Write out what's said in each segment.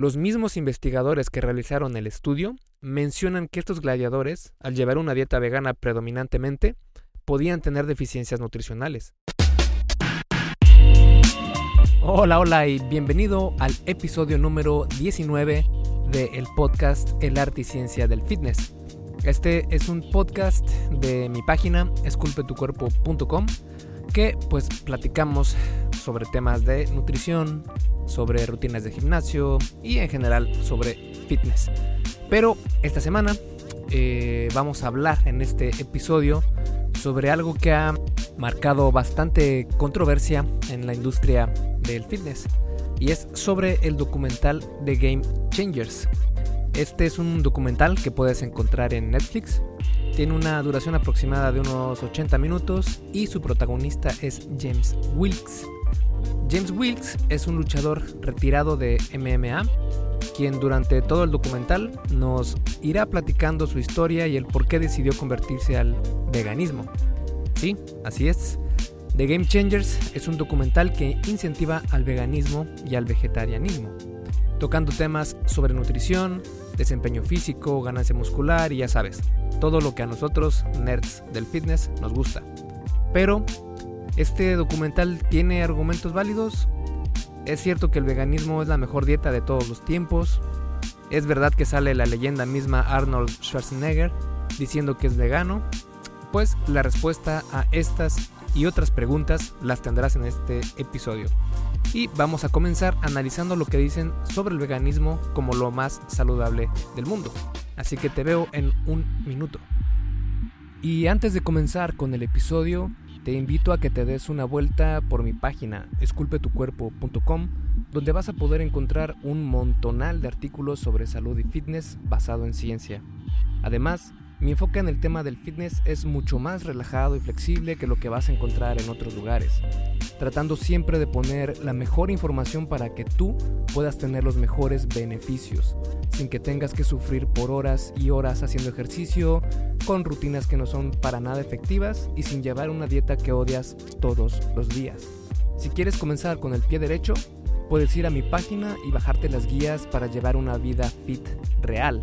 Los mismos investigadores que realizaron el estudio mencionan que estos gladiadores, al llevar una dieta vegana predominantemente, podían tener deficiencias nutricionales. Hola, hola y bienvenido al episodio número 19 del podcast El arte y ciencia del fitness. Este es un podcast de mi página esculpetucuerpo.com que pues platicamos sobre temas de nutrición, sobre rutinas de gimnasio y en general sobre fitness. Pero esta semana eh, vamos a hablar en este episodio sobre algo que ha marcado bastante controversia en la industria del fitness y es sobre el documental de Game Changers. Este es un documental que puedes encontrar en Netflix. Tiene una duración aproximada de unos 80 minutos y su protagonista es James Wilkes. James Wilkes es un luchador retirado de MMA, quien durante todo el documental nos irá platicando su historia y el por qué decidió convertirse al veganismo. Sí, así es. The Game Changers es un documental que incentiva al veganismo y al vegetarianismo, tocando temas sobre nutrición, desempeño físico, ganancia muscular y ya sabes, todo lo que a nosotros, nerds del fitness, nos gusta. Pero, ¿este documental tiene argumentos válidos? Es cierto que el veganismo es la mejor dieta de todos los tiempos. Es verdad que sale la leyenda misma Arnold Schwarzenegger diciendo que es vegano. Pues la respuesta a estas y otras preguntas las tendrás en este episodio. Y vamos a comenzar analizando lo que dicen sobre el veganismo como lo más saludable del mundo. Así que te veo en un minuto. Y antes de comenzar con el episodio, te invito a que te des una vuelta por mi página esculpetucuerpo.com, donde vas a poder encontrar un montonal de artículos sobre salud y fitness basado en ciencia. Además, mi enfoque en el tema del fitness es mucho más relajado y flexible que lo que vas a encontrar en otros lugares, tratando siempre de poner la mejor información para que tú puedas tener los mejores beneficios, sin que tengas que sufrir por horas y horas haciendo ejercicio, con rutinas que no son para nada efectivas y sin llevar una dieta que odias todos los días. Si quieres comenzar con el pie derecho, puedes ir a mi página y bajarte las guías para llevar una vida fit real.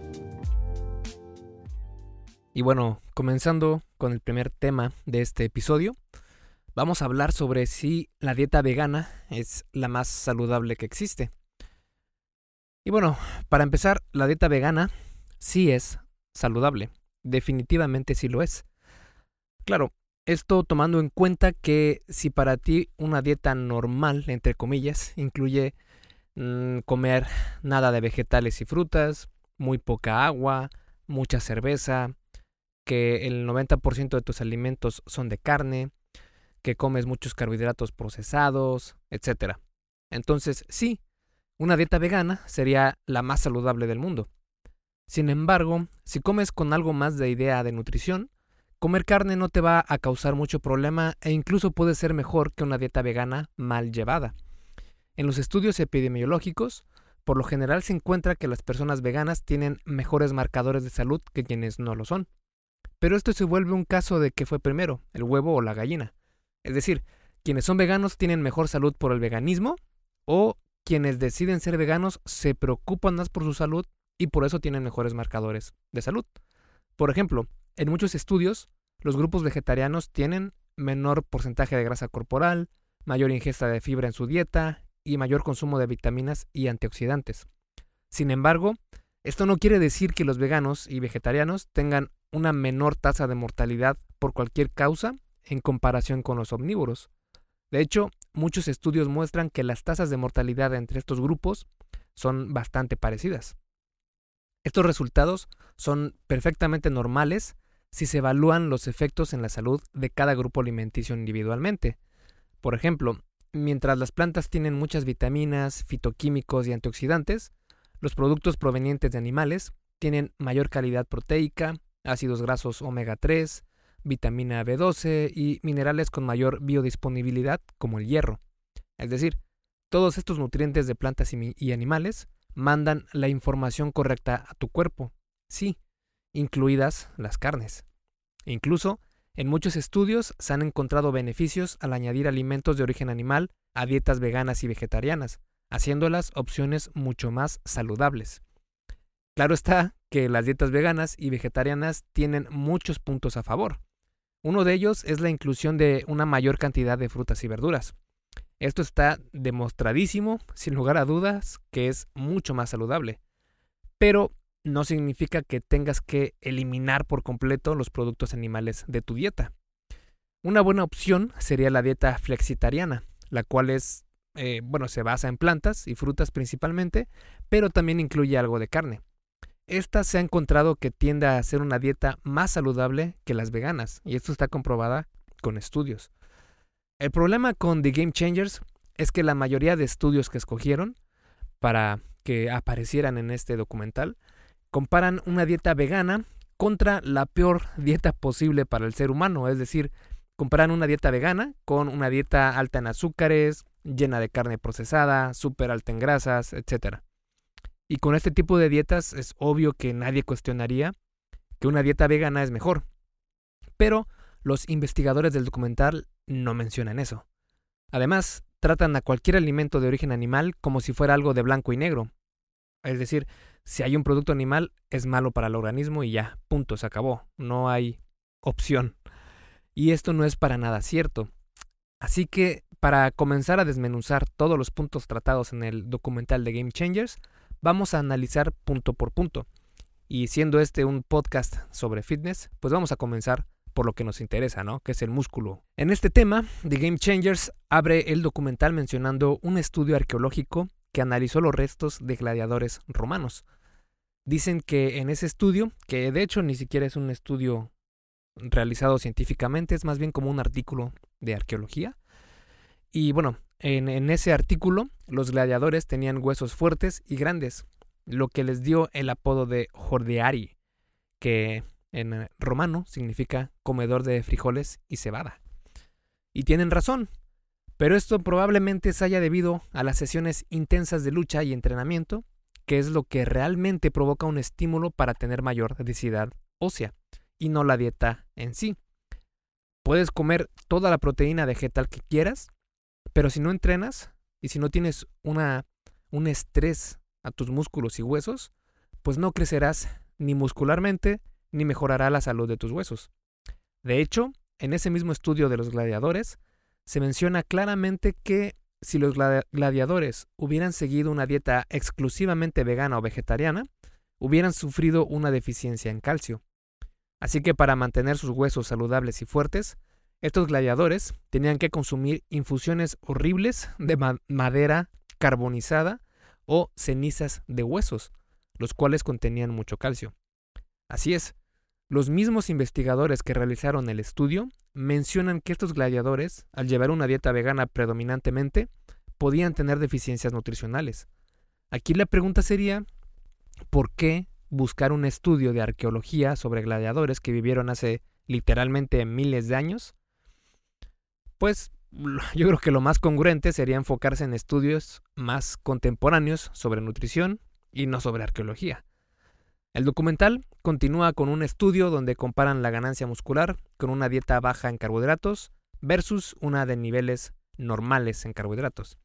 Y bueno, comenzando con el primer tema de este episodio, vamos a hablar sobre si la dieta vegana es la más saludable que existe. Y bueno, para empezar, la dieta vegana sí es saludable, definitivamente sí lo es. Claro, esto tomando en cuenta que si para ti una dieta normal, entre comillas, incluye mm, comer nada de vegetales y frutas, muy poca agua, mucha cerveza, que el 90% de tus alimentos son de carne, que comes muchos carbohidratos procesados, etc. Entonces, sí, una dieta vegana sería la más saludable del mundo. Sin embargo, si comes con algo más de idea de nutrición, comer carne no te va a causar mucho problema e incluso puede ser mejor que una dieta vegana mal llevada. En los estudios epidemiológicos, por lo general se encuentra que las personas veganas tienen mejores marcadores de salud que quienes no lo son. Pero esto se vuelve un caso de que fue primero, el huevo o la gallina. Es decir, quienes son veganos tienen mejor salud por el veganismo o quienes deciden ser veganos se preocupan más por su salud y por eso tienen mejores marcadores de salud. Por ejemplo, en muchos estudios, los grupos vegetarianos tienen menor porcentaje de grasa corporal, mayor ingesta de fibra en su dieta y mayor consumo de vitaminas y antioxidantes. Sin embargo, esto no quiere decir que los veganos y vegetarianos tengan una menor tasa de mortalidad por cualquier causa en comparación con los omnívoros. De hecho, muchos estudios muestran que las tasas de mortalidad entre estos grupos son bastante parecidas. Estos resultados son perfectamente normales si se evalúan los efectos en la salud de cada grupo alimenticio individualmente. Por ejemplo, mientras las plantas tienen muchas vitaminas, fitoquímicos y antioxidantes, Los productos provenientes de animales tienen mayor calidad proteica, ácidos grasos omega 3, vitamina B12 y minerales con mayor biodisponibilidad como el hierro. Es decir, todos estos nutrientes de plantas y, animales mandan la información correcta a tu cuerpo, sí, incluidas las carnes. incluso, en muchos estudios se han encontrado beneficios al añadir alimentos de origen animal a dietas veganas y vegetarianas, haciéndolas opciones mucho más saludables. Claro está que las dietas veganas y vegetarianas tienen muchos puntos a favor. Uno de ellos es la inclusión de una mayor cantidad de frutas y verduras. Esto está demostradísimo, sin lugar a dudas, que es mucho más saludable. Pero no significa que tengas que eliminar por completo los productos animales de tu dieta. Una buena opción sería la dieta flexitariana, la cual es, eh, bueno, se basa en plantas y frutas principalmente, pero también incluye algo de carne. Esta se ha encontrado que tiende a ser una dieta más saludable que las veganas, y esto está comprobada con estudios. El problema con The Game Changers es que la mayoría de estudios que escogieron para que aparecieran en este documental comparan una dieta vegana contra la peor dieta posible para el ser humano, es decir, comparan una dieta vegana con una dieta alta en azúcares, llena de carne procesada, súper alta en grasas, etc. Y con este tipo de dietas es obvio que nadie cuestionaría que una dieta vegana es mejor. Pero los investigadores del documental no mencionan eso. Además, tratan a cualquier alimento de origen animal como si fuera algo de blanco y negro. Es decir, si hay un producto animal es malo para el organismo y ya, punto, se acabó. No hay opción. Y esto no es para nada cierto. Así que, para comenzar a desmenuzar todos los puntos tratados en el documental de Game Changers, vamos a analizar punto por punto. Y siendo este un podcast sobre fitness, pues vamos a comenzar por lo que nos interesa, ¿no? Que es el músculo. En este tema, The Game Changers abre el documental mencionando un estudio arqueológico que analizó los restos de gladiadores romanos. Dicen que en ese estudio, que de hecho ni siquiera es un estudio realizado científicamente, es más bien como un artículo de arqueología. Y bueno, en, ese artículo, los gladiadores tenían huesos fuertes y grandes, lo que les dio el apodo de Jordeari, que en romano significa comedor de frijoles y cebada. Y tienen razón, pero esto probablemente se haya debido a las sesiones intensas de lucha y entrenamiento, que es lo que realmente provoca un estímulo para tener mayor densidad ósea, y no la dieta en sí. Puedes comer toda la proteína vegetal que quieras, pero si no entrenas y si no tienes una, un estrés a tus músculos y huesos, pues no crecerás ni muscularmente ni mejorará la salud de tus huesos. De hecho, en ese mismo estudio de los gladiadores, se menciona claramente que si los gladiadores hubieran seguido una dieta exclusivamente vegana o vegetariana, hubieran sufrido una deficiencia en calcio. Así que para mantener sus huesos saludables y fuertes, estos gladiadores tenían que consumir infusiones horribles de madera carbonizada o cenizas de huesos, los cuales contenían mucho calcio. Así es, los mismos investigadores que realizaron el estudio mencionan que estos gladiadores, al llevar una dieta vegana predominantemente, podían tener deficiencias nutricionales. Aquí la pregunta sería, ¿por qué buscar un estudio de arqueología sobre gladiadores que vivieron hace literalmente miles de años pues yo creo que lo más congruente sería enfocarse en estudios más contemporáneos sobre nutrición y no sobre arqueología. El documental continúa con un estudio donde comparan la ganancia muscular con una dieta baja en carbohidratos versus una de niveles normales en carbohidratos.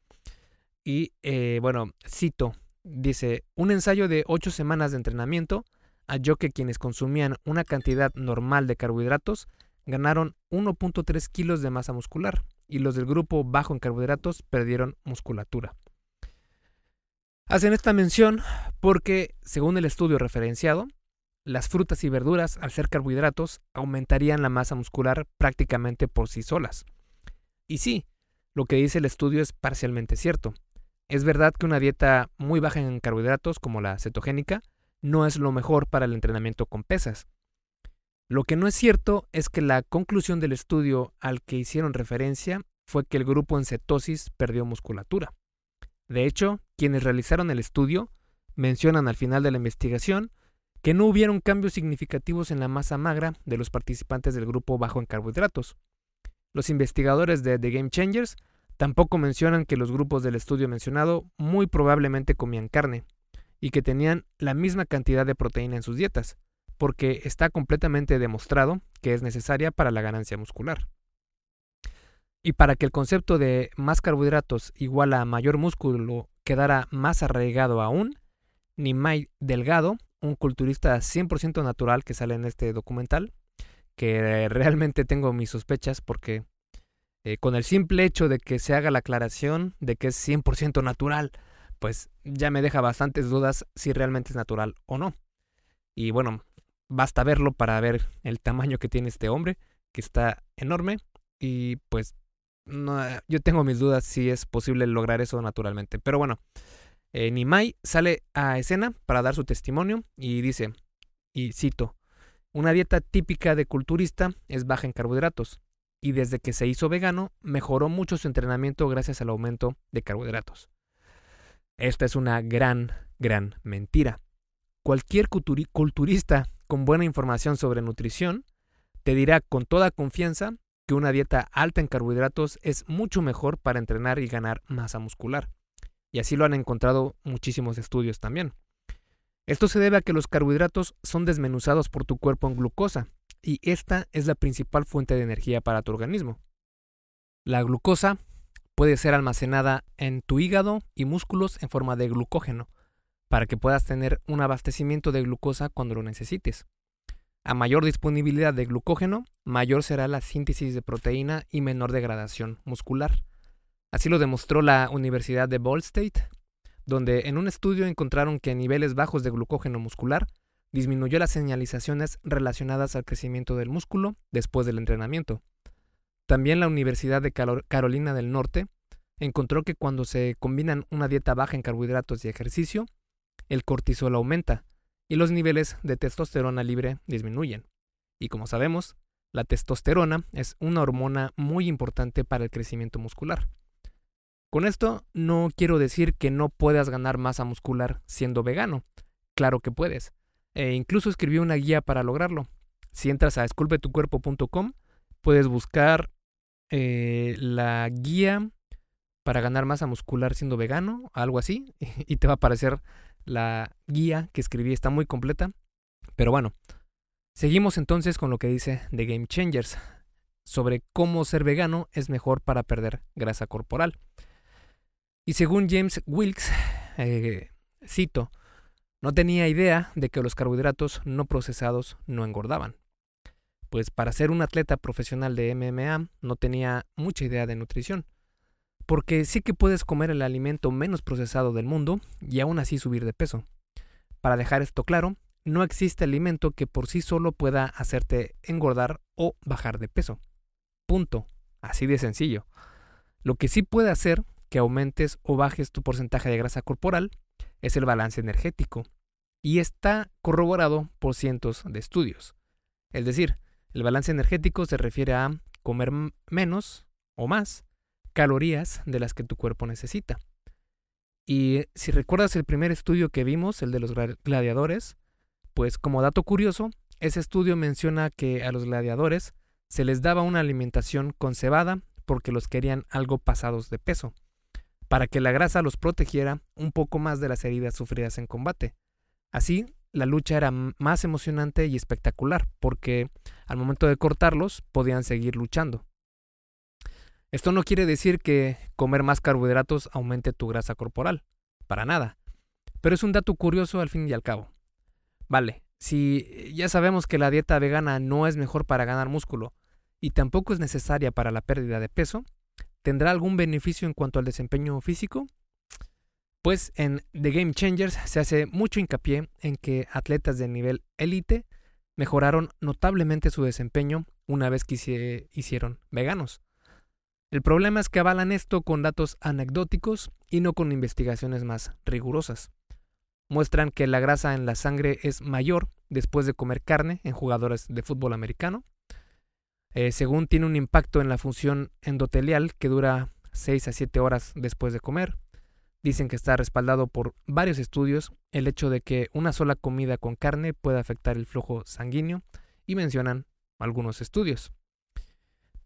Y eh, bueno, cito, dice, un ensayo de 8 semanas de entrenamiento halló que quienes consumían una cantidad normal de carbohidratos ganaron 1.3 kilos de masa muscular y los del grupo bajo en carbohidratos perdieron musculatura. Hacen esta mención porque, según el estudio referenciado, las frutas y verduras, al ser carbohidratos, aumentarían la masa muscular prácticamente por sí solas. Y sí, lo que dice el estudio es parcialmente cierto. Es verdad que una dieta muy baja en carbohidratos, como la cetogénica, no es lo mejor para el entrenamiento con pesas, lo que no es cierto es que la conclusión del estudio al que hicieron referencia fue que el grupo en cetosis perdió musculatura. De hecho, quienes realizaron el estudio mencionan al final de la investigación que no hubieron cambios significativos en la masa magra de los participantes del grupo bajo en carbohidratos. Los investigadores de The Game Changers tampoco mencionan que los grupos del estudio mencionado muy probablemente comían carne y que tenían la misma cantidad de proteína en sus dietas, porque está completamente demostrado que es necesaria para la ganancia muscular. Y para que el concepto de más carbohidratos igual a mayor músculo quedara más arraigado aún, Nimai Delgado, un culturista 100% natural que sale en este documental, que realmente tengo mis sospechas porque eh, con el simple hecho de que se haga la aclaración de que es 100% natural, pues ya me deja bastantes dudas si realmente es natural o no. Y bueno, basta verlo para ver el tamaño que tiene este hombre, que está enorme y pues no, yo tengo mis dudas si es posible lograr eso naturalmente. Pero bueno, eh, Nimai sale a escena para dar su testimonio y dice, y cito, una dieta típica de culturista es baja en carbohidratos, y desde que se hizo vegano mejoró mucho su entrenamiento gracias al aumento de carbohidratos. Esta es una gran, gran mentira. Cualquier culturista con buena información sobre nutrición te dirá con toda confianza que una dieta alta en carbohidratos es mucho mejor para entrenar y ganar masa muscular. Y así lo han encontrado muchísimos estudios también. Esto se debe a que los carbohidratos son desmenuzados por tu cuerpo en glucosa, y esta es la principal fuente de energía para tu organismo. La glucosa puede ser almacenada en tu hígado y músculos en forma de glucógeno, para que puedas tener un abastecimiento de glucosa cuando lo necesites. A mayor disponibilidad de glucógeno, mayor será la síntesis de proteína y menor degradación muscular. Así lo demostró la Universidad de Ball State, donde en un estudio encontraron que niveles bajos de glucógeno muscular disminuyó las señalizaciones relacionadas al crecimiento del músculo después del entrenamiento. También la Universidad de Carolina del Norte encontró que cuando se combinan una dieta baja en carbohidratos y ejercicio, el cortisol aumenta y los niveles de testosterona libre disminuyen. Y como sabemos, la testosterona es una hormona muy importante para el crecimiento muscular. Con esto no quiero decir que no puedas ganar masa muscular siendo vegano. Claro que puedes. E incluso escribí una guía para lograrlo. Si entras a esculpetucuerpo.com, puedes buscar eh, la guía para ganar masa muscular siendo vegano, algo así, y te va a aparecer la guía que escribí, está muy completa. Pero bueno, seguimos entonces con lo que dice The Game Changers sobre cómo ser vegano es mejor para perder grasa corporal. Y según James Wilkes, eh, cito, no tenía idea de que los carbohidratos no procesados no engordaban. Pues para ser un atleta profesional de MMA no tenía mucha idea de nutrición. Porque sí que puedes comer el alimento menos procesado del mundo y aún así subir de peso. Para dejar esto claro, no existe alimento que por sí solo pueda hacerte engordar o bajar de peso. Punto. Así de sencillo. Lo que sí puede hacer que aumentes o bajes tu porcentaje de grasa corporal es el balance energético, y está corroborado por cientos de estudios. Es decir, el balance energético se refiere a comer menos o más calorías de las que tu cuerpo necesita. Y si recuerdas el primer estudio que vimos, el de los gladiadores, pues como dato curioso, ese estudio menciona que a los gladiadores se les daba una alimentación con cebada porque los querían algo pasados de peso para que la grasa los protegiera un poco más de las heridas sufridas en combate. Así, la lucha era más emocionante y espectacular, porque al momento de cortarlos podían seguir luchando. Esto no quiere decir que comer más carbohidratos aumente tu grasa corporal, para nada, pero es un dato curioso al fin y al cabo. Vale, si ya sabemos que la dieta vegana no es mejor para ganar músculo y tampoco es necesaria para la pérdida de peso, ¿Tendrá algún beneficio en cuanto al desempeño físico? Pues en The Game Changers se hace mucho hincapié en que atletas de nivel élite mejoraron notablemente su desempeño una vez que se hicieron veganos. El problema es que avalan esto con datos anecdóticos y no con investigaciones más rigurosas. Muestran que la grasa en la sangre es mayor después de comer carne en jugadores de fútbol americano, eh, según tiene un impacto en la función endotelial que dura 6 a 7 horas después de comer. Dicen que está respaldado por varios estudios el hecho de que una sola comida con carne puede afectar el flujo sanguíneo y mencionan algunos estudios.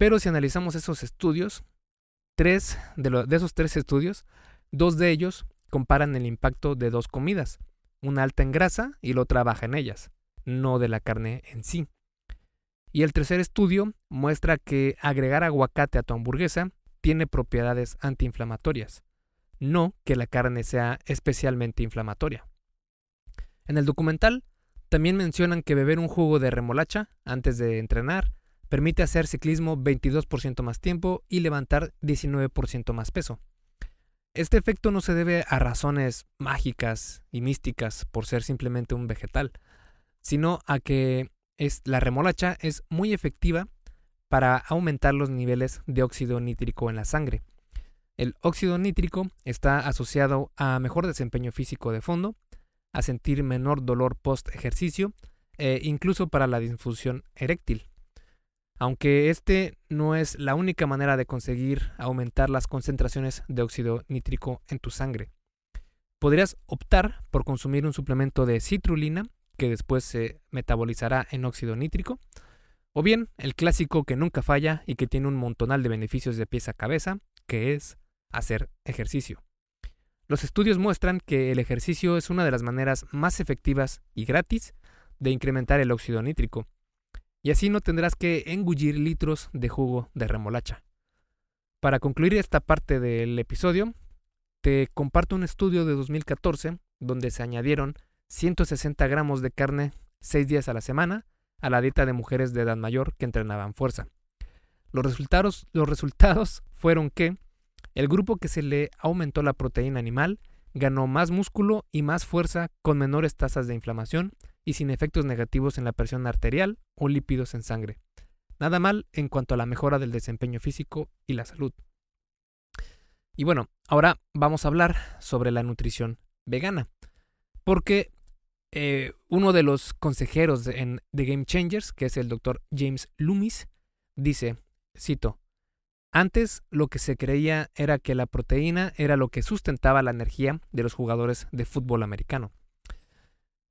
Pero si analizamos esos estudios, tres de, de esos tres estudios, dos de ellos comparan el impacto de dos comidas, una alta en grasa y la otra baja en ellas, no de la carne en sí. Y el tercer estudio muestra que agregar aguacate a tu hamburguesa tiene propiedades antiinflamatorias, no que la carne sea especialmente inflamatoria. En el documental también mencionan que beber un jugo de remolacha antes de entrenar permite hacer ciclismo 22% más tiempo y levantar 19% más peso. Este efecto no se debe a razones mágicas y místicas por ser simplemente un vegetal, sino a que la remolacha es muy efectiva para aumentar los niveles de óxido nítrico en la sangre. El óxido nítrico está asociado a mejor desempeño físico de fondo, a sentir menor dolor post ejercicio e incluso para la disfunción eréctil. Aunque este no es la única manera de conseguir aumentar las concentraciones de óxido nítrico en tu sangre. Podrías optar por consumir un suplemento de citrulina que después se metabolizará en óxido nítrico, o bien el clásico que nunca falla y que tiene un montonal de beneficios de pieza a cabeza, que es hacer ejercicio. Los estudios muestran que el ejercicio es una de las maneras más efectivas y gratis de incrementar el óxido nítrico, y así no tendrás que engullir litros de jugo de remolacha. Para concluir esta parte del episodio, te comparto un estudio de 2014 donde se añadieron 160 gramos de carne 6 días a la semana a la dieta de mujeres de edad mayor que entrenaban fuerza. Los resultados, los resultados fueron que el grupo que se le aumentó la proteína animal ganó más músculo y más fuerza con menores tasas de inflamación y sin efectos negativos en la presión arterial o lípidos en sangre. Nada mal en cuanto a la mejora del desempeño físico y la salud. Y bueno, ahora vamos a hablar sobre la nutrición vegana, porque eh, uno de los consejeros de, en The Game Changers, que es el doctor James Loomis, dice, cito, antes lo que se creía era que la proteína era lo que sustentaba la energía de los jugadores de fútbol americano.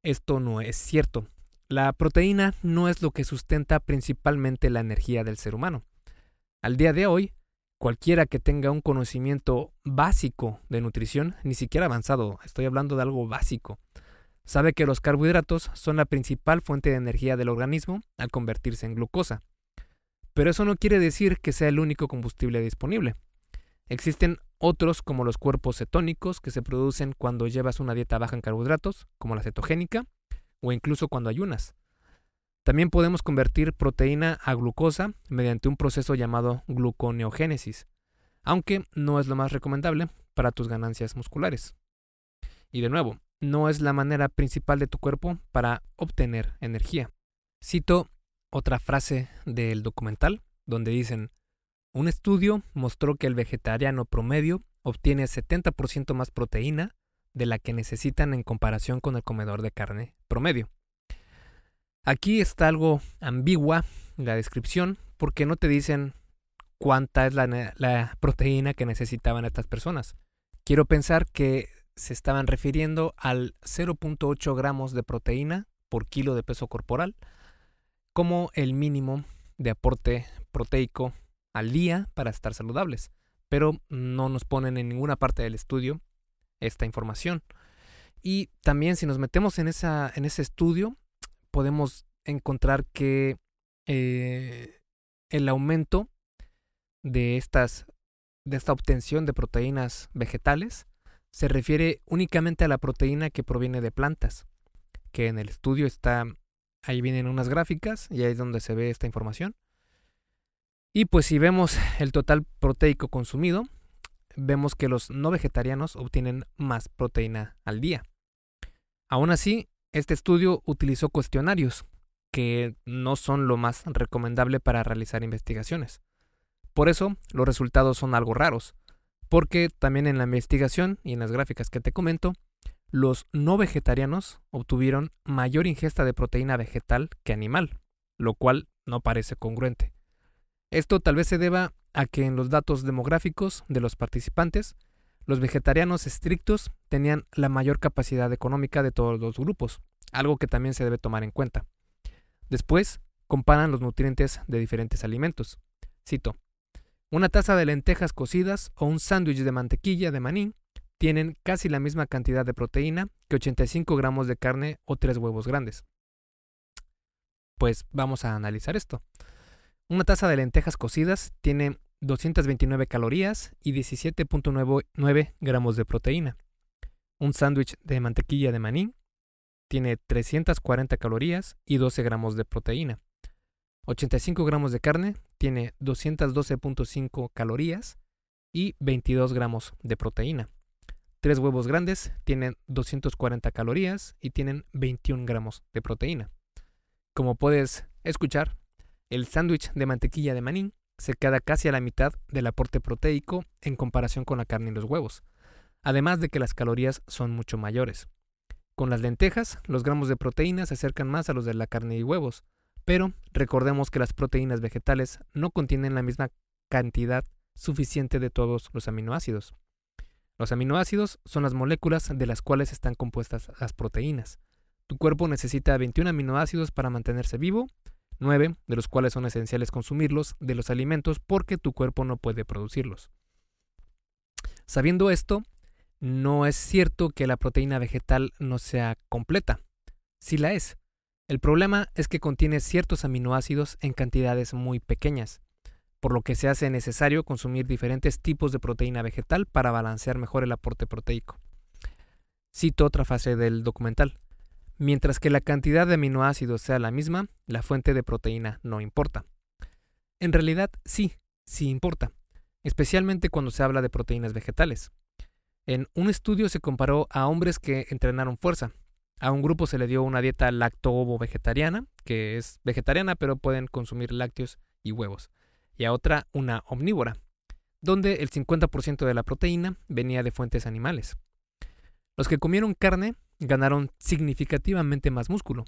Esto no es cierto. La proteína no es lo que sustenta principalmente la energía del ser humano. Al día de hoy, cualquiera que tenga un conocimiento básico de nutrición, ni siquiera avanzado, estoy hablando de algo básico, Sabe que los carbohidratos son la principal fuente de energía del organismo al convertirse en glucosa. Pero eso no quiere decir que sea el único combustible disponible. Existen otros como los cuerpos cetónicos que se producen cuando llevas una dieta baja en carbohidratos, como la cetogénica, o incluso cuando ayunas. También podemos convertir proteína a glucosa mediante un proceso llamado gluconeogénesis, aunque no es lo más recomendable para tus ganancias musculares. Y de nuevo, no es la manera principal de tu cuerpo para obtener energía. Cito otra frase del documental donde dicen, un estudio mostró que el vegetariano promedio obtiene 70% más proteína de la que necesitan en comparación con el comedor de carne promedio. Aquí está algo ambigua la descripción porque no te dicen cuánta es la, proteína que necesitaban estas personas. Quiero pensar que se estaban refiriendo al 0.8 gramos de proteína por kilo de peso corporal como el mínimo de aporte proteico al día para estar saludables, pero no nos ponen en ninguna parte del estudio esta información. Y también si nos metemos en, esa, en ese estudio, podemos encontrar que eh, el aumento de, estas, de esta obtención de proteínas vegetales se refiere únicamente a la proteína que proviene de plantas, que en el estudio está, ahí vienen unas gráficas y ahí es donde se ve esta información. Y pues si vemos el total proteico consumido, vemos que los no vegetarianos obtienen más proteína al día. Aún así, este estudio utilizó cuestionarios, que no son lo más recomendable para realizar investigaciones. Por eso, los resultados son algo raros, porque también en la investigación y en las gráficas que te comento, los no vegetarianos obtuvieron mayor ingesta de proteína vegetal que animal, lo cual no parece congruente. Esto tal vez se deba a que en los datos demográficos de los participantes, Los vegetarianos estrictos tenían la mayor capacidad económica de todos los grupos, algo que también se debe tomar en cuenta. Después, comparan los nutrientes de diferentes alimentos. Cito, una taza de lentejas cocidas o un sándwich de mantequilla de maní tienen casi la misma cantidad de proteína que 85 gramos de carne o 3 huevos grandes. Pues vamos a analizar esto. Una taza de lentejas cocidas tiene 229 calorías y 17.9 gramos de proteína. Un sándwich de mantequilla de maní tiene 340 calorías y 12 gramos de proteína. 85 gramos de carne tiene 212.5 calorías y 22 gramos de proteína. Tres huevos grandes tienen 240 calorías y tienen 21 gramos de proteína. Como puedes escuchar, el sándwich de mantequilla de maní se queda casi a la mitad del aporte proteico en comparación con la carne y los huevos, además de que las calorías son mucho mayores. Con las lentejas, los gramos de proteína se acercan más a los de la carne y huevos, pero recordemos que las proteínas vegetales no contienen la misma cantidad suficiente de todos los aminoácidos. Los aminoácidos son las moléculas de las cuales están compuestas las proteínas. Tu cuerpo necesita 21 aminoácidos para mantenerse vivo 9 de los cuales son esenciales consumirlos de los alimentos porque tu cuerpo no puede producirlos. Sabiendo esto, no es cierto que la proteína vegetal no sea completa. Sí la es. El problema es que contiene ciertos aminoácidos en cantidades muy pequeñas, por lo que se hace necesario consumir diferentes tipos de proteína vegetal para balancear mejor el aporte proteico. Cito otra fase del documental. Mientras que la cantidad de aminoácidos sea la misma, la fuente de proteína no importa. En realidad sí, sí importa, especialmente cuando se habla de proteínas vegetales. En un estudio se comparó a hombres que entrenaron fuerza. A un grupo se le dio una dieta lacto-ovo-vegetariana, que es vegetariana pero pueden consumir lácteos y huevos, y a otra una omnívora, donde el 50% de la proteína venía de fuentes animales. Los que comieron carne ganaron significativamente más músculo.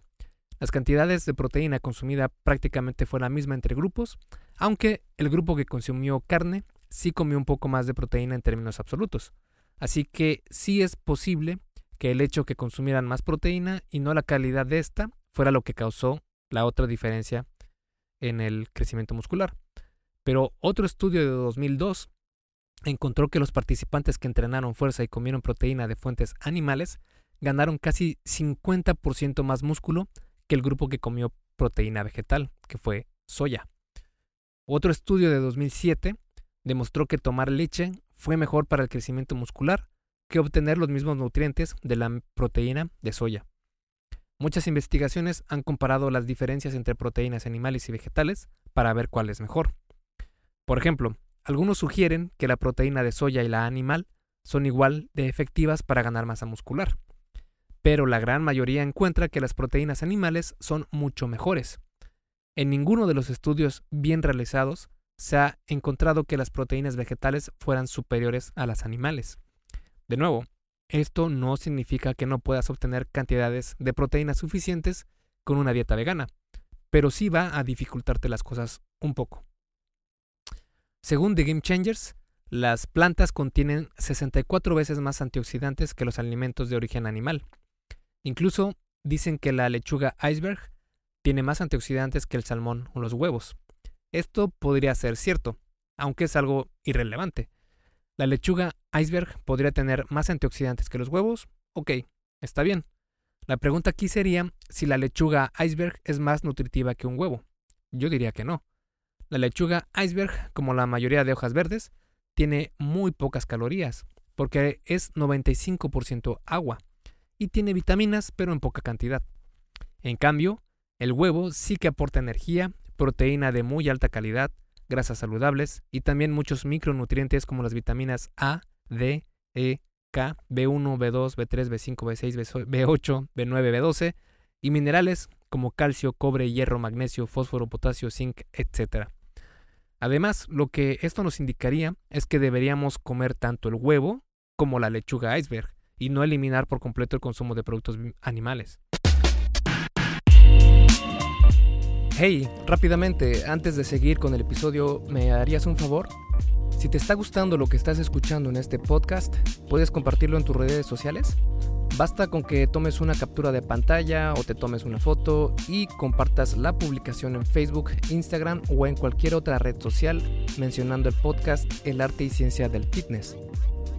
Las cantidades de proteína consumida prácticamente fue la misma entre grupos, aunque el grupo que consumió carne sí comió un poco más de proteína en términos absolutos. Así que sí es posible que el hecho que consumieran más proteína y no la calidad de esta fuera lo que causó la otra diferencia en el crecimiento muscular. Pero otro estudio de 2002 encontró que los participantes que entrenaron fuerza y comieron proteína de fuentes animales ganaron casi 50% más músculo que el grupo que comió proteína vegetal, que fue soya. Otro estudio de 2007 demostró que tomar leche fue mejor para el crecimiento muscular que obtener los mismos nutrientes de la proteína de soya. Muchas investigaciones han comparado las diferencias entre proteínas animales y vegetales para ver cuál es mejor. Por ejemplo, algunos sugieren que la proteína de soya y la animal son igual de efectivas para ganar masa muscular, pero la gran mayoría encuentra que las proteínas animales son mucho mejores. En ninguno de los estudios bien realizados se ha encontrado que las proteínas vegetales fueran superiores a las animales. De nuevo, esto no significa que no puedas obtener cantidades de proteínas suficientes con una dieta vegana, pero sí va a dificultarte las cosas un poco. Según The Game Changers, las plantas contienen 64 veces más antioxidantes que los alimentos de origen animal. Incluso dicen que la lechuga iceberg tiene más antioxidantes que el salmón o los huevos. Esto podría ser cierto, aunque es algo irrelevante. ¿La lechuga iceberg podría tener más antioxidantes que los huevos? Ok, está bien. La pregunta aquí sería si la lechuga iceberg es más nutritiva que un huevo. Yo diría que no. La lechuga iceberg, como la mayoría de hojas verdes, tiene muy pocas calorías, porque es 95% agua y tiene vitaminas, pero en poca cantidad. En cambio, el huevo sí que aporta energía, proteína de muy alta calidad, grasas saludables y también muchos micronutrientes como las vitaminas A, D, E, K, B1, B2, B3, B5, B6, B8, B9, B12 y minerales como calcio, cobre, hierro, magnesio, fósforo, potasio, zinc, etc. Además, lo que esto nos indicaría es que deberíamos comer tanto el huevo como la lechuga iceberg, y no eliminar por completo el consumo de productos animales. Hey, rápidamente, antes de seguir con el episodio, ¿me harías un favor? Si te está gustando lo que estás escuchando en este podcast, ¿puedes compartirlo en tus redes sociales? Basta con que tomes una captura de pantalla o te tomes una foto y compartas la publicación en Facebook, Instagram o en cualquier otra red social mencionando el podcast El arte y ciencia del fitness.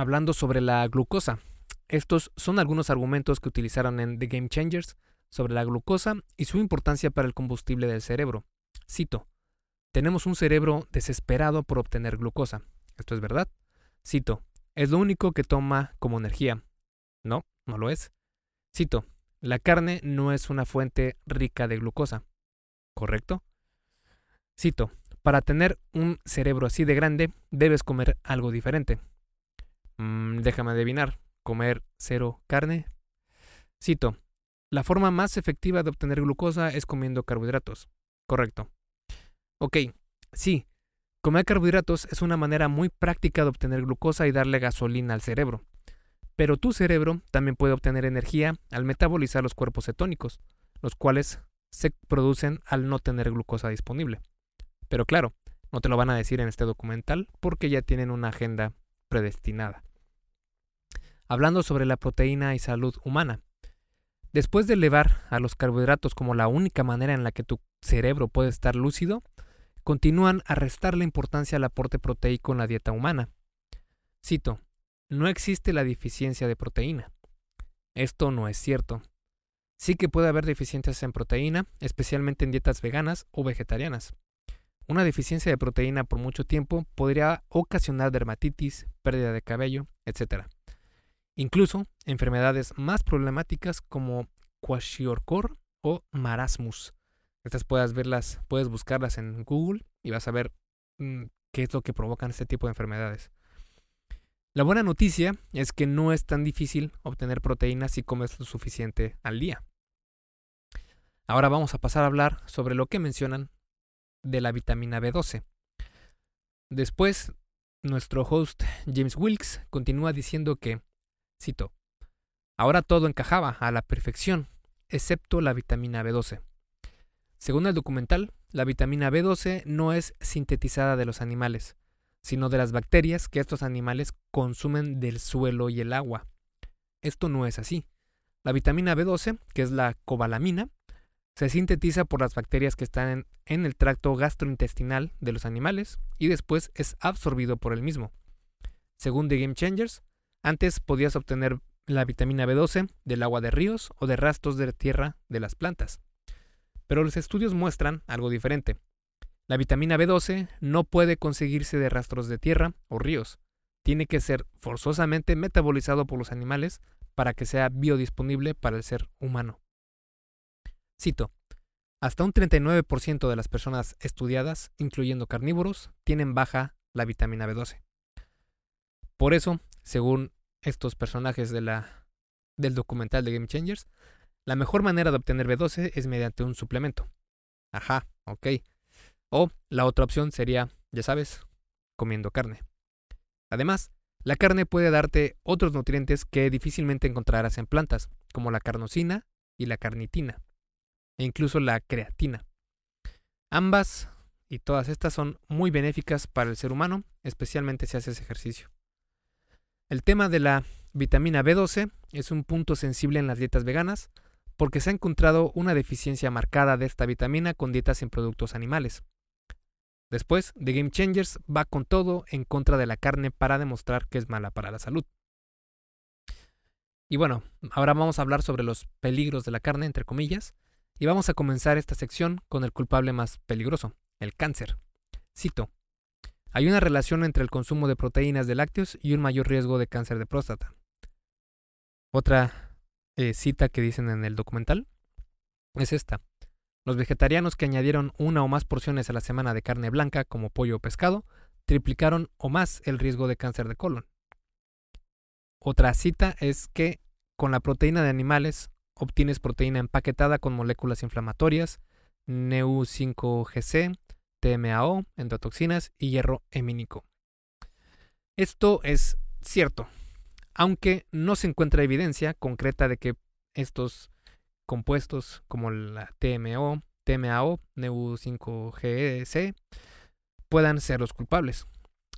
Hablando sobre la glucosa. Estos son algunos argumentos que utilizaron en The Game Changers sobre la glucosa y su importancia para el combustible del cerebro. Cito, tenemos un cerebro desesperado por obtener glucosa. ¿Esto es verdad? Cito, es lo único que toma como energía. No, no lo es. Cito, la carne no es una fuente rica de glucosa. ¿Correcto? Cito, para tener un cerebro así de grande debes comer algo diferente. Mm, déjame adivinar, comer cero carne. Cito, la forma más efectiva de obtener glucosa es comiendo carbohidratos. Correcto. Ok, sí, comer carbohidratos es una manera muy práctica de obtener glucosa y darle gasolina al cerebro. Pero tu cerebro también puede obtener energía al metabolizar los cuerpos cetónicos, los cuales se producen al no tener glucosa disponible. Pero claro, no te lo van a decir en este documental porque ya tienen una agenda predestinada. Hablando sobre la proteína y salud humana, Después de elevar a los carbohidratos como la única manera en la que tu cerebro puede estar lúcido, continúan a restar la importancia al aporte proteico en la dieta humana. Cito, no existe la deficiencia de proteína. Esto no es cierto. Sí que puede haber deficiencias en proteína, especialmente en dietas veganas o vegetarianas. Una deficiencia de proteína por mucho tiempo podría ocasionar dermatitis, pérdida de cabello, etc. Incluso enfermedades más problemáticas como kwashiorkor o marasmus. Estas puedes verlas, puedes buscarlas en Google y vas a ver mm, qué es lo que provocan este tipo de enfermedades. La buena noticia es que no es tan difícil obtener proteínas si comes lo suficiente al día. Ahora vamos a pasar a hablar sobre lo que mencionan de la vitamina B12. Después, nuestro host James Wilkes continúa diciendo que Cito, ahora todo encajaba a la perfección, excepto la vitamina B12. Según el documental, la vitamina B12 no es sintetizada de los animales, sino de las bacterias que estos animales consumen del suelo y el agua. Esto no es así. La vitamina B12, que es la cobalamina, se sintetiza por las bacterias que están en, el tracto gastrointestinal de los animales y después es absorbido por el mismo. Según The Game Changers, antes podías obtener la vitamina B12 del agua de ríos o de rastros de tierra de las plantas. Pero los estudios muestran algo diferente. La vitamina B12 no puede conseguirse de rastros de tierra o ríos. Tiene que ser forzosamente metabolizado por los animales para que sea biodisponible para el ser humano. Cito, hasta un 39% de las personas estudiadas, incluyendo carnívoros, tienen baja la vitamina B12. Por eso, según estos personajes de la, del documental de Game Changers, la mejor manera de obtener B12 es mediante un suplemento. Ajá, ok. O la otra opción sería, ya sabes, comiendo carne. Además, la carne puede darte otros nutrientes que difícilmente encontrarás en plantas, como la carnosina y la carnitina, e incluso la creatina. Ambas y todas estas son muy benéficas para el ser humano, especialmente si haces ejercicio. El tema de la vitamina B12 es un punto sensible en las dietas veganas porque se ha encontrado una deficiencia marcada de esta vitamina con dietas sin productos animales. Después, The Game Changers va con todo en contra de la carne para demostrar que es mala para la salud. Y bueno, ahora vamos a hablar sobre los peligros de la carne, entre comillas, y vamos a comenzar esta sección con el culpable más peligroso, el cáncer. Cito, hay una relación entre el consumo de proteínas de lácteos y un mayor riesgo de cáncer de próstata. Otra eh, cita que dicen en el documental es esta. Los vegetarianos que añadieron una o más porciones a la semana de carne blanca como pollo o pescado triplicaron o más el riesgo de cáncer de colon. Otra cita es que con la proteína de animales obtienes proteína empaquetada con moléculas inflamatorias, NEU5GC, TMAO, endotoxinas y hierro hemínico. Esto es cierto, aunque no se encuentra evidencia concreta de que estos compuestos como la TMO, TMAO, NEU5GC puedan ser los culpables.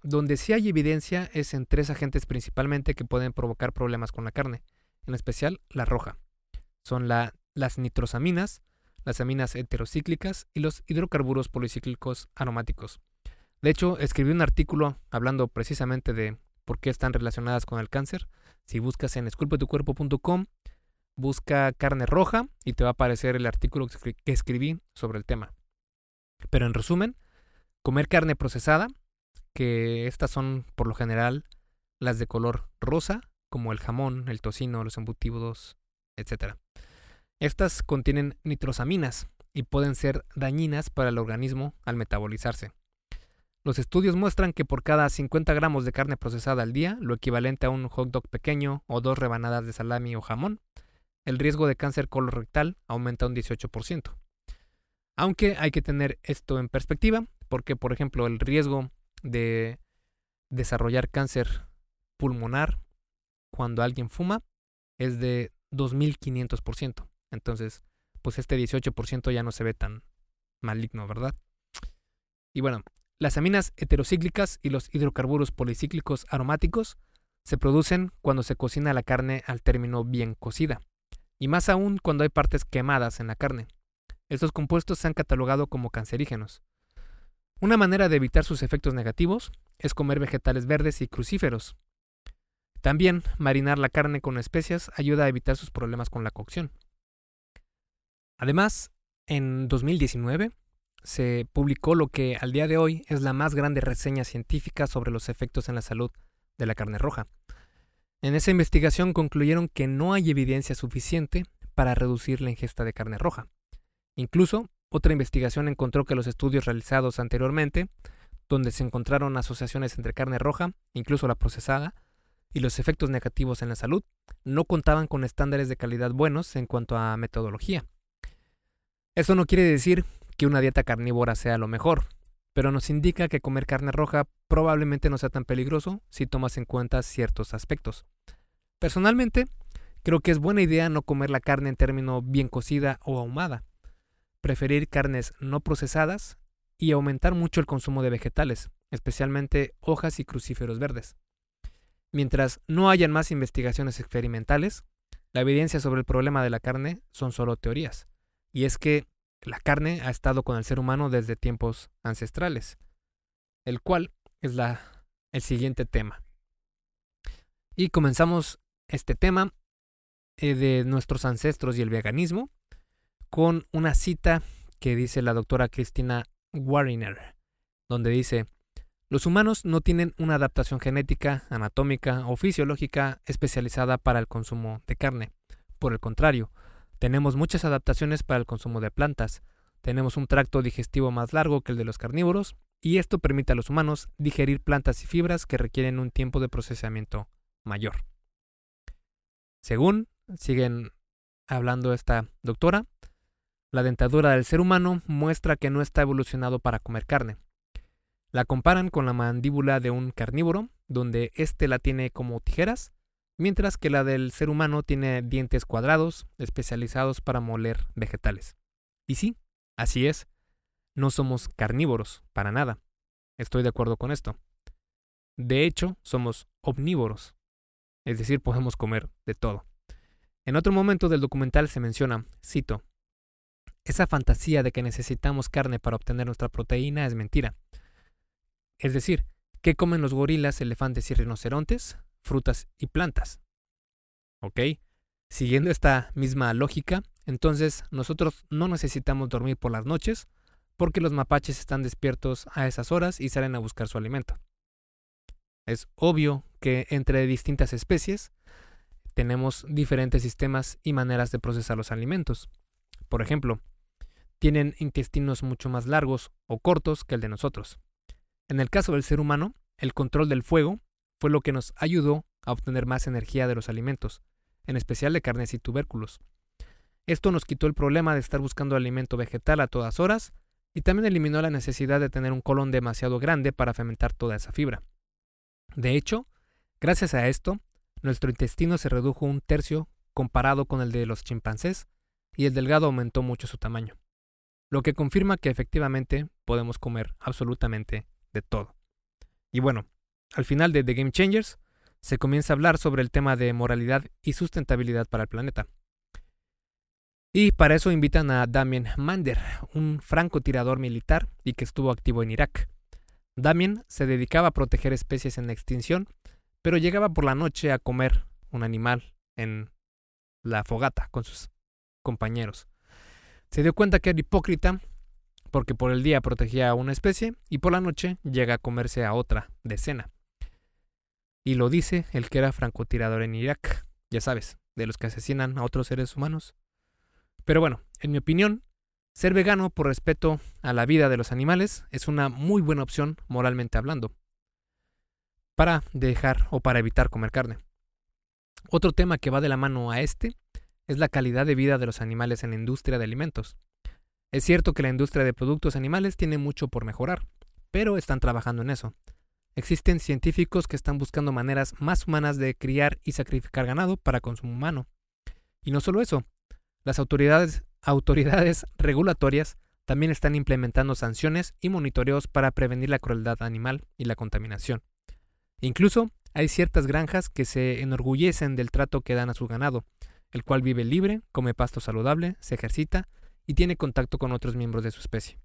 Donde sí hay evidencia es en tres agentes principalmente que pueden provocar problemas con la carne, en especial la roja. Son las nitrosaminas, las aminas heterocíclicas y los hidrocarburos policíclicos aromáticos. De hecho, escribí un artículo hablando precisamente de por qué están relacionadas con el cáncer. Si buscas en esculpetucuerpo.com, busca carne roja y te va a aparecer el artículo que escribí sobre el tema. Pero en resumen, comer carne procesada, que estas son por lo general las de color rosa, como el jamón, el tocino, los embutidos, etc. Estas contienen nitrosaminas y pueden ser dañinas para el organismo al metabolizarse. Los estudios muestran que por cada 50 gramos de carne procesada al día, lo equivalente a un hot dog pequeño o dos rebanadas de salami o jamón, el riesgo de cáncer colorectal aumenta un 18%. Aunque hay que tener esto en perspectiva, porque por ejemplo el riesgo de desarrollar cáncer pulmonar cuando alguien fuma es de 2500%. Entonces, pues este 18% ya no se ve tan maligno, ¿verdad? Y bueno, las aminas heterocíclicas y los hidrocarburos policíclicos aromáticos se producen cuando se cocina la carne al término bien cocida, y más aún cuando hay partes quemadas en la carne. Estos compuestos se han catalogado como cancerígenos. Una manera de evitar sus efectos negativos es comer vegetales verdes y crucíferos. También marinar la carne con especias ayuda a evitar sus problemas con la cocción. Además, en 2019, se publicó lo que al día de hoy es la más grande reseña científica sobre los efectos en la salud de la carne roja. En esa investigación concluyeron que no hay evidencia suficiente para reducir la ingesta de carne roja. Incluso, otra investigación encontró que los estudios realizados anteriormente, donde se encontraron asociaciones entre carne roja, incluso la procesada, y los efectos negativos en la salud, no contaban con estándares de calidad buenos en cuanto a metodología. Eso no quiere decir que una dieta carnívora sea lo mejor, pero nos indica que comer carne roja probablemente no sea tan peligroso si tomas en cuenta ciertos aspectos. Personalmente, creo que es buena idea no comer la carne en término bien cocida o ahumada, preferir carnes no procesadas y aumentar mucho el consumo de vegetales, especialmente hojas y crucíferos verdes. Mientras no hayan más investigaciones experimentales, la evidencia sobre el problema de la carne son solo teorías, y es que la carne ha estado con el ser humano desde tiempos ancestrales, el cual es la, el siguiente tema. Y comenzamos este tema eh, de nuestros ancestros y el veganismo con una cita que dice la doctora Cristina Wariner, donde dice, los humanos no tienen una adaptación genética, anatómica o fisiológica especializada para el consumo de carne. Por el contrario, tenemos muchas adaptaciones para el consumo de plantas. Tenemos un tracto digestivo más largo que el de los carnívoros y esto permite a los humanos digerir plantas y fibras que requieren un tiempo de procesamiento mayor. Según siguen hablando esta doctora, la dentadura del ser humano muestra que no está evolucionado para comer carne. La comparan con la mandíbula de un carnívoro, donde éste la tiene como tijeras mientras que la del ser humano tiene dientes cuadrados especializados para moler vegetales. Y sí, así es, no somos carnívoros, para nada. Estoy de acuerdo con esto. De hecho, somos omnívoros, es decir, podemos comer de todo. En otro momento del documental se menciona, cito, esa fantasía de que necesitamos carne para obtener nuestra proteína es mentira. Es decir, ¿qué comen los gorilas, elefantes y rinocerontes? Frutas y plantas. ¿Ok? Siguiendo esta misma lógica, entonces nosotros no necesitamos dormir por las noches porque los mapaches están despiertos a esas horas y salen a buscar su alimento. Es obvio que entre distintas especies tenemos diferentes sistemas y maneras de procesar los alimentos. Por ejemplo, tienen intestinos mucho más largos o cortos que el de nosotros. En el caso del ser humano, el control del fuego fue lo que nos ayudó a obtener más energía de los alimentos, en especial de carnes y tubérculos. Esto nos quitó el problema de estar buscando alimento vegetal a todas horas y también eliminó la necesidad de tener un colon demasiado grande para fermentar toda esa fibra. De hecho, gracias a esto, nuestro intestino se redujo un tercio comparado con el de los chimpancés y el delgado aumentó mucho su tamaño, lo que confirma que efectivamente podemos comer absolutamente de todo. Y bueno, al final de The Game Changers se comienza a hablar sobre el tema de moralidad y sustentabilidad para el planeta. Y para eso invitan a Damien Mander, un francotirador militar y que estuvo activo en Irak. Damien se dedicaba a proteger especies en extinción, pero llegaba por la noche a comer un animal en la fogata con sus compañeros. Se dio cuenta que era hipócrita porque por el día protegía a una especie y por la noche llega a comerse a otra decena. Y lo dice el que era francotirador en Irak, ya sabes, de los que asesinan a otros seres humanos. Pero bueno, en mi opinión, ser vegano por respeto a la vida de los animales es una muy buena opción moralmente hablando, para dejar o para evitar comer carne. Otro tema que va de la mano a este es la calidad de vida de los animales en la industria de alimentos. Es cierto que la industria de productos animales tiene mucho por mejorar, pero están trabajando en eso. Existen científicos que están buscando maneras más humanas de criar y sacrificar ganado para consumo humano. Y no solo eso, las autoridades, regulatorias también están implementando sanciones y monitoreos para prevenir la crueldad animal y la contaminación. Incluso hay ciertas granjas que se enorgullecen del trato que dan a su ganado, el cual vive libre, come pasto saludable, se ejercita y tiene contacto con otros miembros de su especie.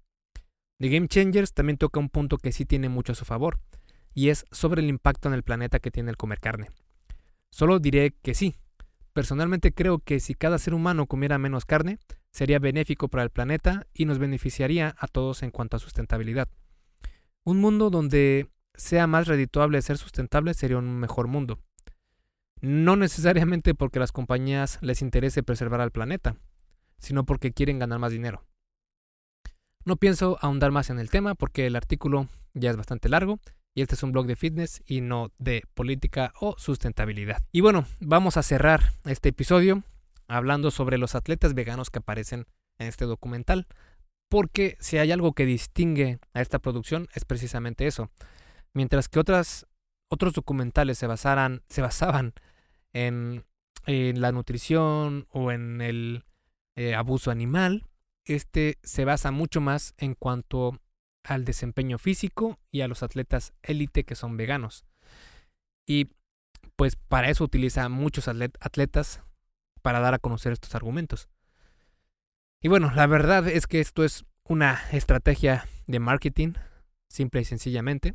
The Game Changers también toca un punto que sí tiene mucho a su favor, y es sobre el impacto en el planeta que tiene el comer carne. Solo diré que sí. Personalmente creo que si cada ser humano comiera menos carne, sería benéfico para el planeta y nos beneficiaría a todos en cuanto a sustentabilidad. Un mundo donde sea más redituable ser sustentable sería un mejor mundo. No necesariamente porque las compañías les interese preservar al planeta, sino porque quieren ganar más dinero. No pienso ahondar más en el tema porque el artículo ya es bastante largo y este es un blog de fitness y no de política o sustentabilidad. Y bueno, vamos a cerrar este episodio hablando sobre los atletas veganos que aparecen en este documental, porque si hay algo que distingue a esta producción es precisamente eso. Mientras que otras, otros documentales se, basaran, se basaban en, la nutrición o en el eh, abuso animal, este se basa mucho más en cuanto al desempeño físico y a los atletas élite que son veganos. Y pues para eso utiliza muchos atletas para dar a conocer estos argumentos. Y bueno, la verdad es que esto es una estrategia de marketing, simple y sencillamente.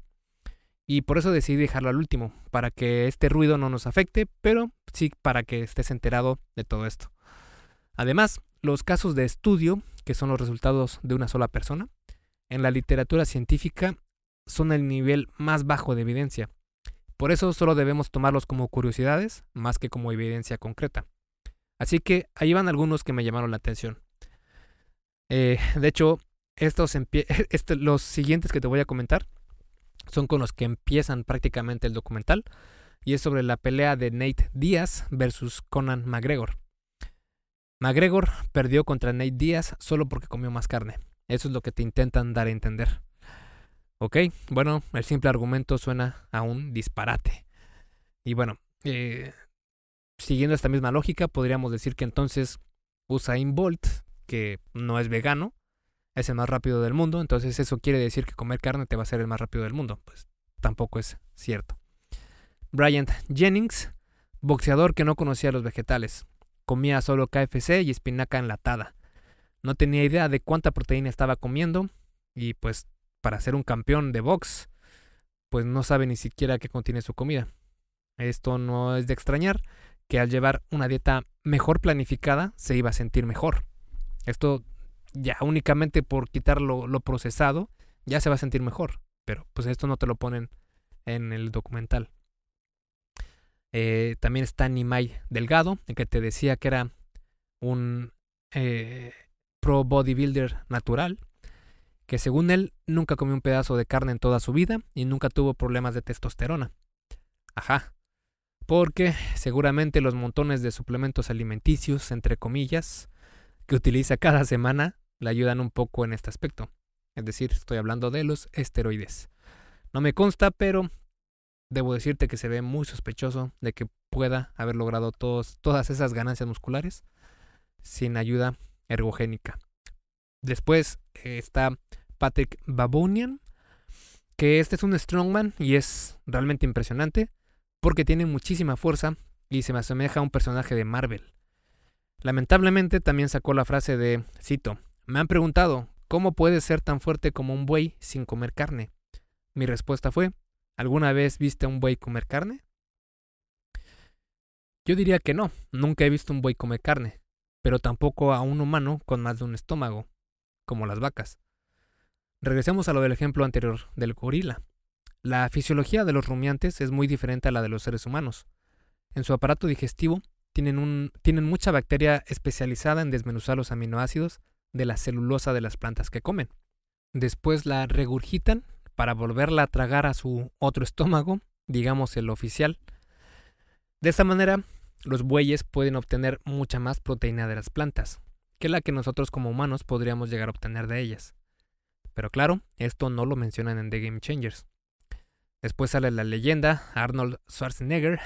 Y por eso decidí dejarlo al último, para que este ruido no nos afecte, pero sí para que estés enterado de todo esto. Además, los casos de estudio, que son los resultados de una sola persona, en la literatura científica son el nivel más bajo de evidencia. Por eso solo debemos tomarlos como curiosidades más que como evidencia concreta. Así que ahí van algunos que me llamaron la atención. Eh, de hecho, estos este, los siguientes que te voy a comentar son con los que empiezan prácticamente el documental y es sobre la pelea de Nate Diaz versus Conan McGregor. McGregor perdió contra Nate Diaz solo porque comió más carne. Eso es lo que te intentan dar a entender. Ok, bueno, el simple argumento suena a un disparate. Y bueno, eh, siguiendo esta misma lógica, podríamos decir que entonces Usain Bolt, que no es vegano, es el más rápido del mundo, entonces eso quiere decir que comer carne te va a ser el más rápido del mundo. Pues tampoco es cierto. Bryant Jennings, boxeador que no conocía los vegetales, comía solo KFC y espinaca enlatada. No tenía idea de cuánta proteína estaba comiendo y pues para ser un campeón de box, pues no sabe ni siquiera qué contiene su comida. Esto no es de extrañar que al llevar una dieta mejor planificada se iba a sentir mejor. Esto ya únicamente por quitar lo, procesado, ya se va a sentir mejor. Pero pues esto no te lo ponen en el documental. Eh, también está Nimai Delgado, el que te decía que era un eh, pro bodybuilder natural. que según él nunca comió un pedazo de carne en toda su vida y nunca tuvo problemas de testosterona. Ajá, porque seguramente los montones de suplementos alimenticios, entre comillas, que utiliza cada semana le ayudan un poco en este aspecto. Es decir, estoy hablando de los esteroides. No me consta, pero debo decirte que se ve muy sospechoso de que pueda haber logrado todos, todas esas ganancias musculares sin ayuda ergogénica. Después eh, está Patrick Babonian, que este es un strongman y es realmente impresionante porque tiene muchísima fuerza y se me asemeja a un personaje de Marvel. Lamentablemente también sacó la frase de, cito, me han preguntado, ¿cómo puedes ser tan fuerte como un buey sin comer carne? Mi respuesta fue, ¿alguna vez viste a un buey comer carne? Yo diría que no, nunca he visto un buey comer carne, pero tampoco a un humano con más de un estómago, como las vacas. Regresemos a lo del ejemplo anterior del gorila. La fisiología de los rumiantes es muy diferente a la de los seres humanos. En su aparato digestivo tienen, un, tienen mucha bacteria especializada en desmenuzar los aminoácidos de la celulosa de las plantas que comen. Después la regurgitan para volverla a tragar a su otro estómago, digamos el oficial. De esta manera, los bueyes pueden obtener mucha más proteína de las plantas que la que nosotros como humanos podríamos llegar a obtener de ellas. Pero claro, esto no lo mencionan en The Game Changers. Después sale la leyenda Arnold Schwarzenegger,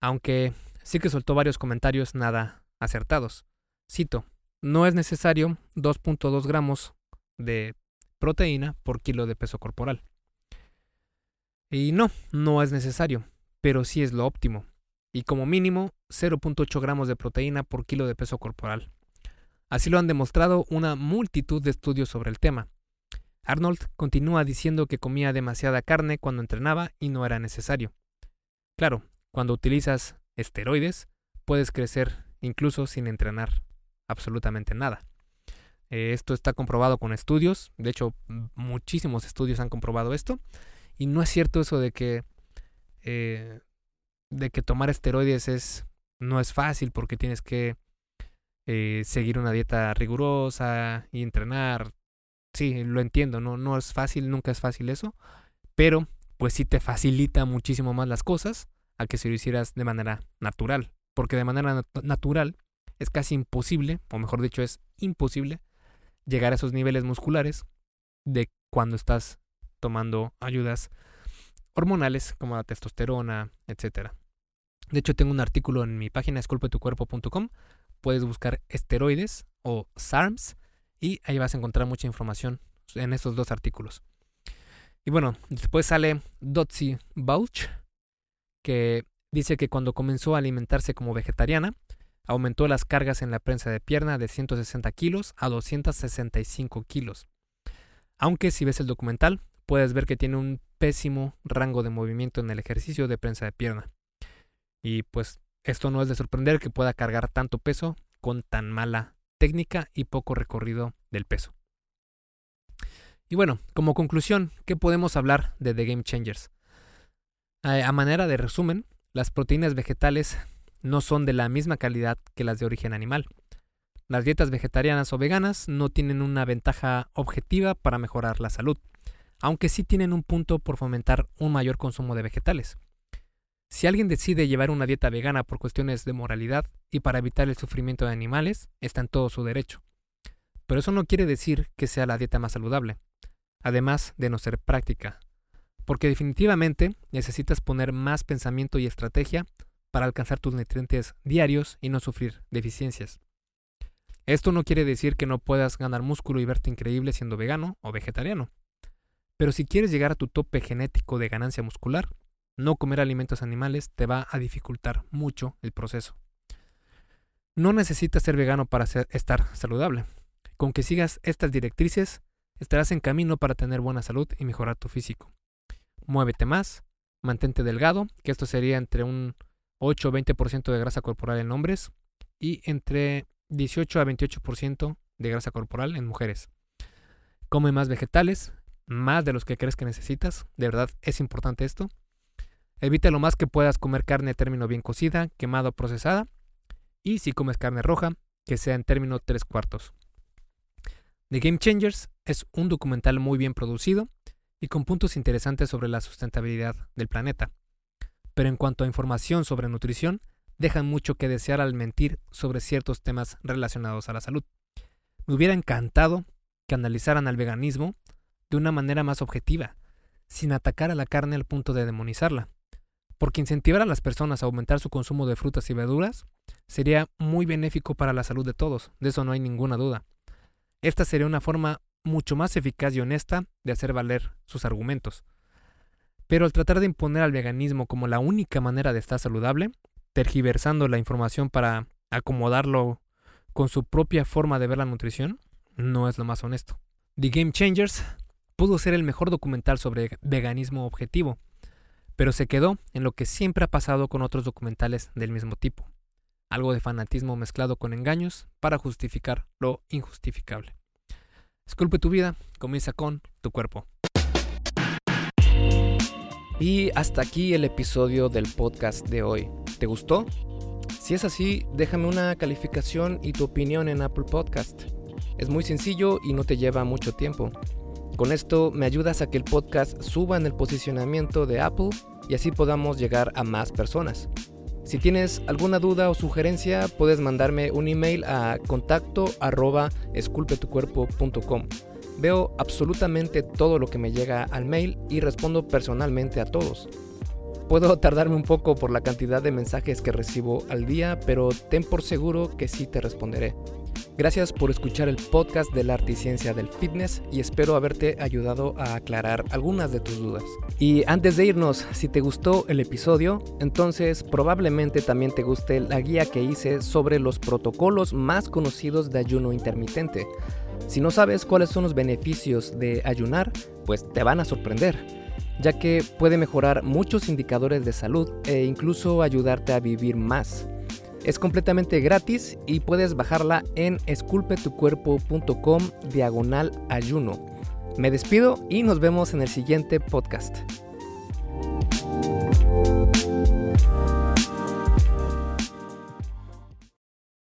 aunque sí que soltó varios comentarios nada acertados. Cito, no es necesario 2.2 gramos de proteína por kilo de peso corporal. Y no, no es necesario, pero sí es lo óptimo. Y como mínimo 0.8 gramos de proteína por kilo de peso corporal. Así lo han demostrado una multitud de estudios sobre el tema. Arnold continúa diciendo que comía demasiada carne cuando entrenaba y no era necesario. Claro, cuando utilizas esteroides, puedes crecer incluso sin entrenar absolutamente nada. Eh, esto está comprobado con estudios, de hecho muchísimos estudios han comprobado esto, y no es cierto eso de que, eh, de que tomar esteroides es, no es fácil porque tienes que eh, seguir una dieta rigurosa y entrenar. Sí, lo entiendo, no, no es fácil, nunca es fácil eso, pero pues sí te facilita muchísimo más las cosas a que si lo hicieras de manera natural, porque de manera natural es casi imposible, o mejor dicho, es imposible llegar a esos niveles musculares de cuando estás tomando ayudas hormonales como la testosterona, etc. De hecho, tengo un artículo en mi página esculpetucuerpo.com. Puedes buscar esteroides o SARMs y ahí vas a encontrar mucha información en estos dos artículos. Y bueno, después sale Dotsie Bouch, que dice que cuando comenzó a alimentarse como vegetariana, aumentó las cargas en la prensa de pierna de 160 kilos a 265 kilos. Aunque si ves el documental, puedes ver que tiene un pésimo rango de movimiento en el ejercicio de prensa de pierna. Y pues esto no es de sorprender que pueda cargar tanto peso con tan mala técnica y poco recorrido del peso. Y bueno, como conclusión, ¿qué podemos hablar de The Game Changers? A manera de resumen, las proteínas vegetales no son de la misma calidad que las de origen animal. Las dietas vegetarianas o veganas no tienen una ventaja objetiva para mejorar la salud, aunque sí tienen un punto por fomentar un mayor consumo de vegetales. Si alguien decide llevar una dieta vegana por cuestiones de moralidad y para evitar el sufrimiento de animales, está en todo su derecho. Pero eso no quiere decir que sea la dieta más saludable, además de no ser práctica, porque definitivamente necesitas poner más pensamiento y estrategia para alcanzar tus nutrientes diarios y no sufrir deficiencias. Esto no quiere decir que no puedas ganar músculo y verte increíble siendo vegano o vegetariano. Pero si quieres llegar a tu tope genético de ganancia muscular, no comer alimentos animales te va a dificultar mucho el proceso. No necesitas ser vegano para estar saludable. Con que sigas estas directrices, estarás en camino para tener buena salud y mejorar tu físico. Muévete más, mantente delgado, que esto sería entre un 8 o 20% de grasa corporal en hombres y entre 18 a 28% de grasa corporal en mujeres. Come más vegetales, más de los que crees que necesitas, de verdad es importante esto. Evita lo más que puedas comer carne término bien cocida, quemada o procesada. Y si comes carne roja, que sea en término 3 cuartos. The Game Changers Es un documental muy bien producido y con puntos interesantes sobre la sustentabilidad del planeta. Pero en cuanto a información sobre nutrición, dejan mucho que desear al mentir sobre ciertos temas relacionados a la salud. Me hubiera encantado que analizaran al veganismo de una manera más objetiva, sin atacar a la carne al punto de demonizarla, porque incentivar a las personas a aumentar su consumo de frutas y verduras sería muy benéfico para la salud de todos, de eso no hay ninguna duda. Esta sería una forma mucho más eficaz y honesta de hacer valer sus argumentos. Pero al tratar de imponer al veganismo como la única manera de estar saludable, tergiversando la información para acomodarlo con su propia forma de ver la nutrición, no es lo más honesto. The Game Changers pudo ser el mejor documental sobre veganismo objetivo, pero se quedó en lo que siempre ha pasado con otros documentales del mismo tipo, algo de fanatismo mezclado con engaños para justificar lo injustificable. Esculpe tu vida, comienza con tu cuerpo. Y hasta aquí el episodio del podcast de hoy. ¿Te gustó? Si es así, déjame una calificación y tu opinión en Apple Podcast. Es muy sencillo y no te lleva mucho tiempo. Con esto me ayudas a que el podcast suba en el posicionamiento de Apple y así podamos llegar a más personas. Si tienes alguna duda o sugerencia, puedes mandarme un email a contacto esculpetucuerpo.com. Veo absolutamente todo lo que me llega al mail y respondo personalmente a todos. Puedo tardarme un poco por la cantidad de mensajes que recibo al día, pero ten por seguro que sí te responderé. Gracias por escuchar el podcast de la arte y ciencia del fitness y espero haberte ayudado a aclarar algunas de tus dudas. Y antes de irnos, si te gustó el episodio, entonces probablemente también te guste la guía que hice sobre los protocolos más conocidos de ayuno intermitente. Si no sabes cuáles son los beneficios de ayunar, pues te van a sorprender ya que puede mejorar muchos indicadores de salud e incluso ayudarte a vivir más. Es completamente gratis y puedes bajarla en esculpetucuerpo.com diagonal ayuno. Me despido y nos vemos en el siguiente podcast.